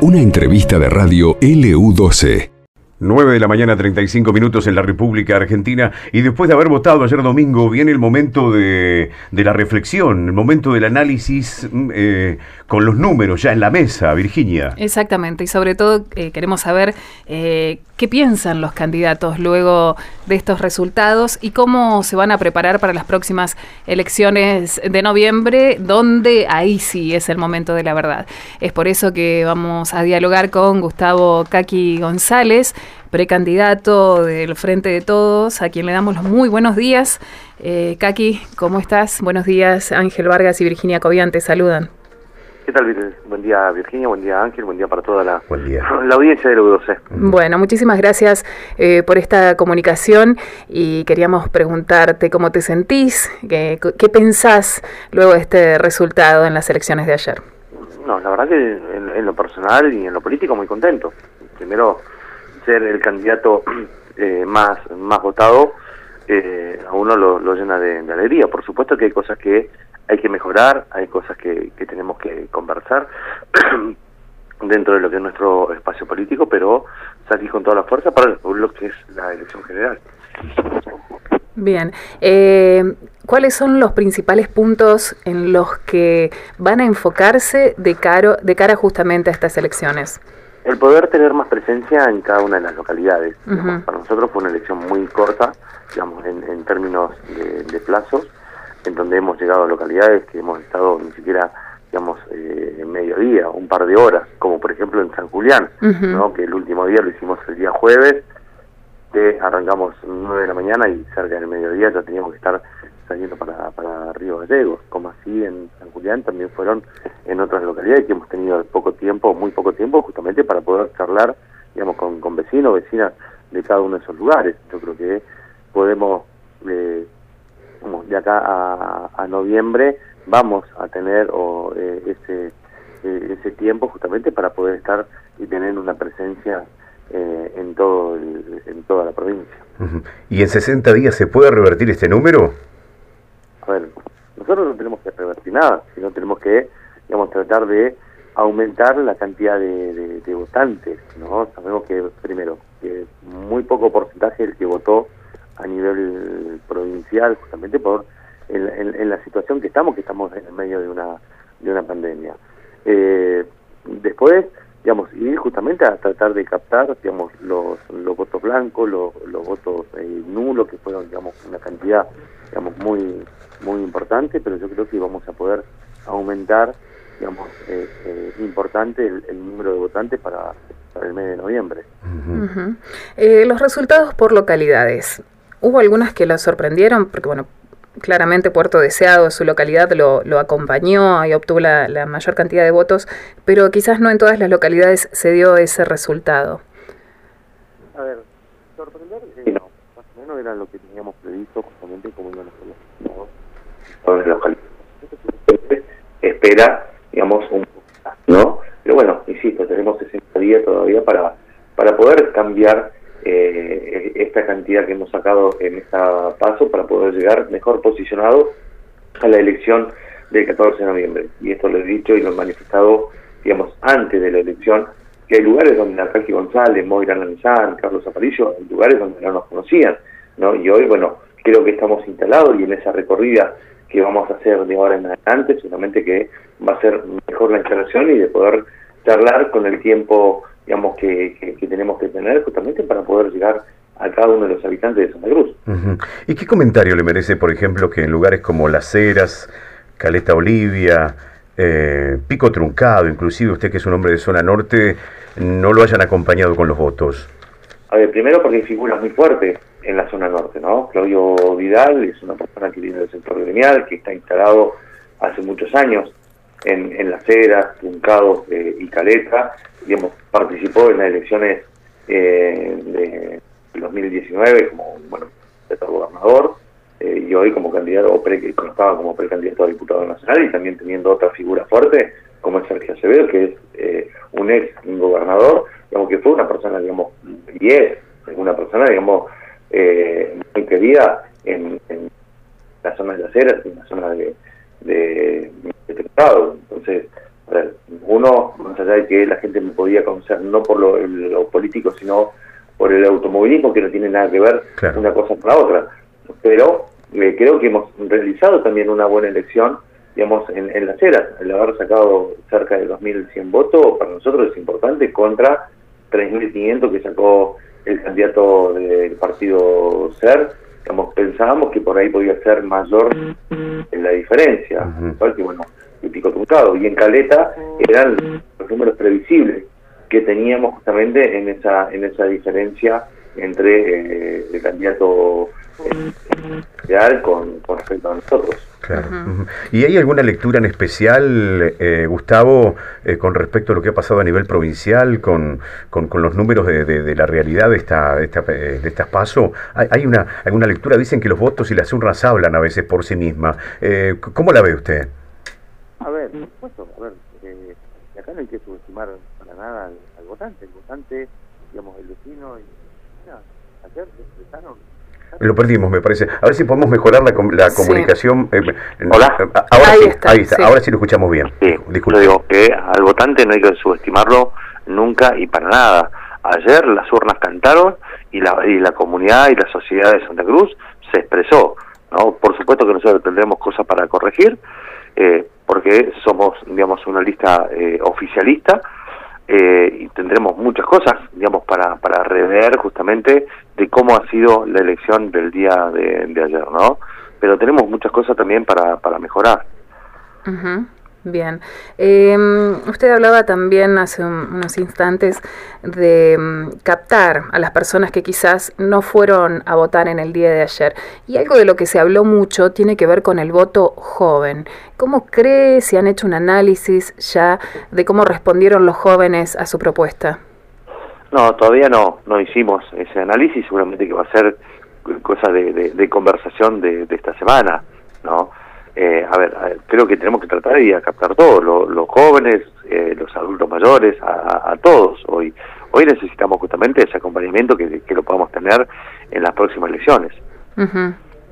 Una entrevista de radio LU12. 9 de la mañana, 35 minutos en la República Argentina. Y después de haber votado ayer domingo, viene el momento de, la reflexión, el momento del análisis mm, eh, con los números ya en la mesa, Virginia. Exactamente, y sobre todo eh, queremos saber eh, qué piensan los candidatos luego de estos resultados y cómo se van a preparar para las próximas elecciones de noviembre, donde ahí sí es el momento de la verdad. Es por eso que vamos a dialogar con Gustavo Kaki González precandidato del Frente de Todos, a quien le damos los muy buenos días. Eh, ¿cómo estás? Buenos días. Ángel Vargas y Virginia Cobian te saludan. ¿Qué tal? Buen día Virginia, buen día Ángel, buen día para toda la, la audiencia de la 12 Bueno, muchísimas gracias eh, por esta comunicación y queríamos preguntarte cómo te sentís, qué, qué pensás luego de este resultado en las elecciones de ayer. No, la verdad que en lo personal y en lo político muy contento. Primero ser el candidato eh, más, más votado, eh, a uno lo, llena de, alegría. Por supuesto que hay cosas que hay que mejorar, hay cosas que, que tenemos que conversar dentro de lo que es nuestro espacio político, pero salir con toda la fuerza para lo que es la elección general. Bien, eh, ¿cuáles son los principales puntos en los que van a enfocarse de, caro, de cara justamente a estas elecciones? El poder tener más presencia en cada una de las localidades. Para nosotros fue una elección muy corta, digamos, en, términos de, plazos, en donde hemos llegado a localidades que hemos estado ni siquiera, digamos, eh, en mediodía, un par de horas, como por ejemplo en San Julián, ¿no? que el último día lo hicimos el día jueves, que arrancamos 9 de la mañana y cerca del mediodía ya teníamos que estar saliendo para, para Río Gallegos, como así en San Julián también fueron en otras localidades que hemos tenido poco tiempo, muy poco tiempo, justamente para poder charlar, digamos, con, con vecinos, vecinas de cada uno de esos lugares. Yo creo que podemos, eh, de acá a, noviembre, vamos a tener o, eh, ese, eh, ese tiempo justamente para poder estar y tener una presencia en, todo en toda la provincia. ¿Y en 60 días se puede revertir este número? A ver, nosotros no tenemos que revertir nada, sino tenemos que, digamos, tratar de aumentar la cantidad de, votantes, ¿no? Sabemos que, primero, que muy poco porcentaje el que votó a nivel provincial, justamente por en, la situación que estamos, que estamos en el medio de una, de una pandemia. Eh, después, digamos, ir justamente a tratar de captar, digamos, los, los votos blancos, los, los votos eh, nulos, que fueron, digamos, una cantidad, digamos, muy muy importante, pero yo creo que vamos a poder aumentar, digamos, eh, eh, importante el, número de votantes para, el mes de noviembre. Eh, los resultados por localidades. Hubo algunas que las sorprendieron, porque bueno, claramente Puerto Deseado, su localidad, lo, lo acompañó y obtuvo la, la, mayor cantidad de votos, pero quizás no en todas las localidades se dio ese resultado. A ver, sorprender, no, más o menos era lo que teníamos previsto justamente como iban a ser los resultados espera, digamos, un ¿no? Pero bueno, insisto, tenemos 60 días todavía para, para poder cambiar eh, esta cantidad que hemos sacado en esta paso para poder llegar mejor posicionado a la elección del 14 de noviembre. Y esto lo he dicho y lo he manifestado, digamos, antes de la elección, que hay lugares donde Natalia González, Moira Lanzán, Carlos Aparicio, hay lugares donde no nos conocían, ¿no? Y hoy, bueno, creo que estamos instalados y en esa recorrida que vamos a hacer de ahora en adelante, seguramente que va a ser mejor la instalación y de poder charlar con el tiempo digamos que, tenemos que tener justamente para poder llegar a cada uno de los habitantes de Santa Cruz. ¿Y qué comentario le merece, por ejemplo, que en lugares como Las Heras, Caleta Olivia, eh, Pico Truncado, inclusive usted que es un hombre de zona norte, no lo hayan acompañado con los votos? A ver, primero porque hay figuras muy fuertes en la zona norte, ¿no? Claudio Vidal es una persona que viene del sector gremial, que está instalado hace muchos años en, en Las Heras, Truncado eh, y Caleta, digamos, participó en las elecciones eh, de 2019 como, bueno, gobernador, eh, y hoy como candidato, o pre, estaba como precandidato a diputado nacional, y también teniendo otra figura fuerte, como es Sergio Acevedo, que es eh, un ex gobernador, digamos que fue una persona, digamos, y es una persona, digamos, eh, muy querida en, la zona de las Heras, en la zona de, de, Entonces, uno, más allá de que la gente me podía conocer no por lo, político, sino por el automovilismo, que no tiene nada que ver una cosa con la otra. Pero eh, creo que hemos realizado también una buena elección, digamos, en, en las eras. El haber sacado cerca de 2.100 votos para nosotros es importante contra 3.500 que sacó el candidato del partido SER. Digamos, pensábamos que por ahí podía ser mayor en la diferencia. que, bueno, y pico. Y en Caleta eran los números previsibles que teníamos justamente en esa en esa diferencia entre eh, el candidato real con, con, respecto a nosotros. Claro. ¿Y hay alguna lectura en especial, eh, Gustavo, eh, con respecto a lo que ha pasado a nivel provincial, con, con, los números de, de, la realidad de, esta, de, esta, de estas pasos? ¿Hay, ¿Hay, una, alguna lectura? Dicen que los votos y las urnas hablan a veces por sí mismas. ¿Cómo la ve usted? A ver, por supuesto, a ver, eh, acá no hay que subestimar para nada al, votante, el votante, digamos, el vecino, y, ayer se expresaron lo perdimos, me parece. A ver si podemos mejorar la, la comunicación. Eh, Hola. Ahora sí, ahí está. Ahora sí lo escuchamos bien. Sí, Yo digo que al votante no hay que subestimarlo nunca y para nada. Ayer las urnas cantaron y la, y la comunidad y la sociedad de Santa Cruz se expresó. ¿no? Por supuesto que nosotros tendremos cosas para corregir, eh, porque somos, digamos, una lista eh, oficialista eh, y tendremos muchas cosas, digamos, para, para rever justamente de cómo ha sido la elección del día de, ayer, ¿no? Pero tenemos muchas cosas también para, para mejorar. Bien. Em, usted hablaba también hace unos instantes de mm, captar a las personas que quizás no fueron a votar en el día de ayer. Y algo de lo que se habló mucho tiene que ver con el voto joven. ¿Cómo cree si han hecho un análisis ya de cómo respondieron los jóvenes a su propuesta? No, todavía no, no hicimos ese análisis, seguramente que va a ser cosa de, conversación de, de esta semana, ¿no? Eh, a ver, creo que tenemos que tratar de captar todos, los jóvenes, eh, los adultos mayores, a, todos. Hoy hoy necesitamos justamente ese acompañamiento que, lo podamos tener en las próximas elecciones.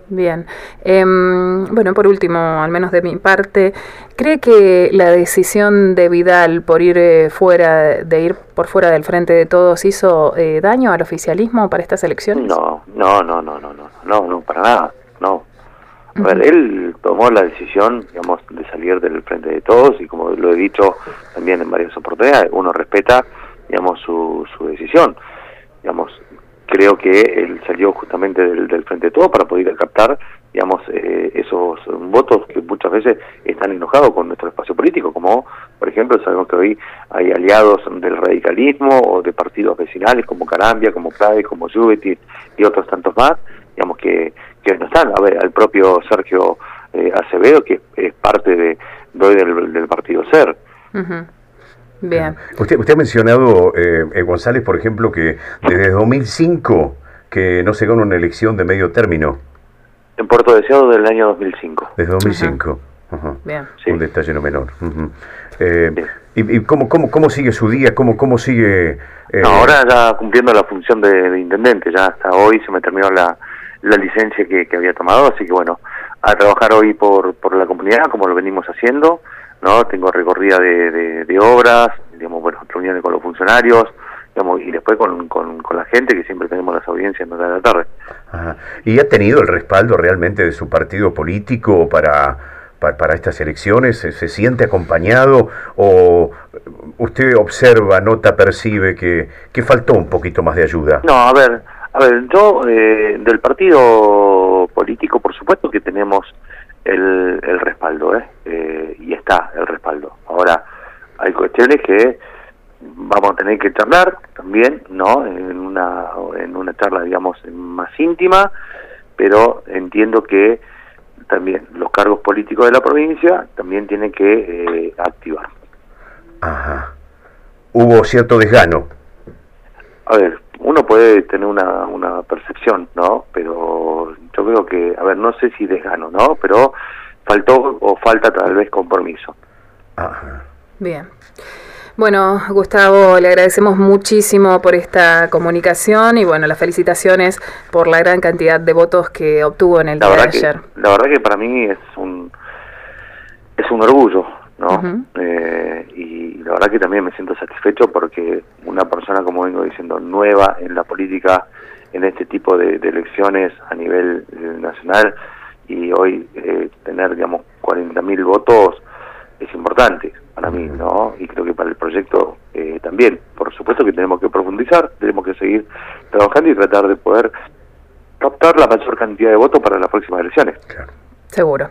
Bien. Em, bueno, por último, al menos de mi parte, ¿cree que la decisión de Vidal por ir eh, fuera, de ir por fuera del frente de todos, hizo daño al oficialismo para estas elecciones? No, no, no, no, no, no, no, no, para nada, no. A ver, él tomó la decisión, digamos, de salir del frente de todos y como lo he dicho también en varias oportunidades, uno respeta, digamos, su, su decisión. Digamos, creo que él salió justamente del, frente de todos para poder captar, digamos, eh, esos votos que muchas veces están enojados con nuestro espacio político, como, por ejemplo, sabemos que hoy hay aliados del radicalismo o de partidos vecinales como Carambia, como Clave, como Juventus y otros tantos más, digamos que que no están. A ver, al propio Sergio eh, Acevedo, que es parte de, del, partido SER. Bien. Usted, usted ha mencionado, eh, eh, González, por ejemplo, que desde 2005 que no se gana una elección de medio término. En Puerto Deseado del año 2005. Desde 2005. Bien. Un detalle no menor. ¿Y, y cómo, cómo, cómo, sigue su día? ¿Cómo, cómo sigue...? ahora ya cumpliendo la función de, intendente, ya hasta hoy se me terminó la, la licencia que, había tomado, así que bueno, a trabajar hoy por, por la comunidad, como lo venimos haciendo, ¿no? Tengo recorrida de, de, obras, digamos, bueno, reuniones con los funcionarios, digamos, y después con, con, la gente, que siempre tenemos las audiencias en la tarde. ¿Y ha tenido el respaldo realmente de su partido político para, para, estas elecciones? ¿Se, siente acompañado o usted observa, nota, percibe que, que faltó un poquito más de ayuda? No, a ver, a ver, yo eh, del partido político, por supuesto que tenemos el, el respaldo, ¿eh? ¿eh? y está el respaldo. Ahora, hay cuestiones que vamos a tener que charlar también, ¿no? En una, en una charla, digamos, más íntima, pero entiendo que también los cargos políticos de la provincia también tienen que eh, activar. Ajá. Hubo cierto desgano. A ver, uno puede tener una, una percepción, ¿no? Pero yo creo que, a ver, no sé si desgano, ¿no? Pero faltó o falta tal vez compromiso. Bien. Bueno, Gustavo, le agradecemos muchísimo por esta comunicación y bueno, las felicitaciones por la gran cantidad de votos que obtuvo en el día de ayer. la verdad que para mí es un es un orgullo, ¿no? Eh, la verdad que también me siento satisfecho porque una persona, como vengo diciendo, nueva en la política, en este tipo de, elecciones a nivel eh, nacional, y hoy eh, tener, digamos, 40.000 votos es importante para mí, ¿no? Y creo que para el proyecto eh, también. Por supuesto que tenemos que profundizar, tenemos que seguir trabajando y tratar de poder captar la mayor cantidad de votos para las próximas elecciones. Seguro.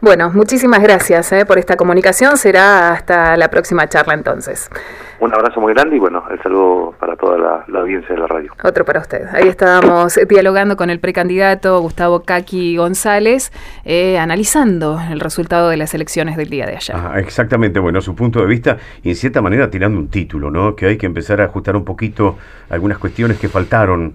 Bueno, muchísimas gracias eh, por esta comunicación. Será hasta la próxima charla entonces. Un abrazo muy grande y bueno, el saludo para toda la, audiencia de la radio. Otro para usted. Ahí estábamos dialogando con el precandidato Gustavo Kaki González, eh, analizando el resultado de las elecciones del día de ayer. exactamente, bueno, su punto de vista y en cierta manera tirando un título, ¿no? Que hay que empezar a ajustar un poquito algunas cuestiones que faltaron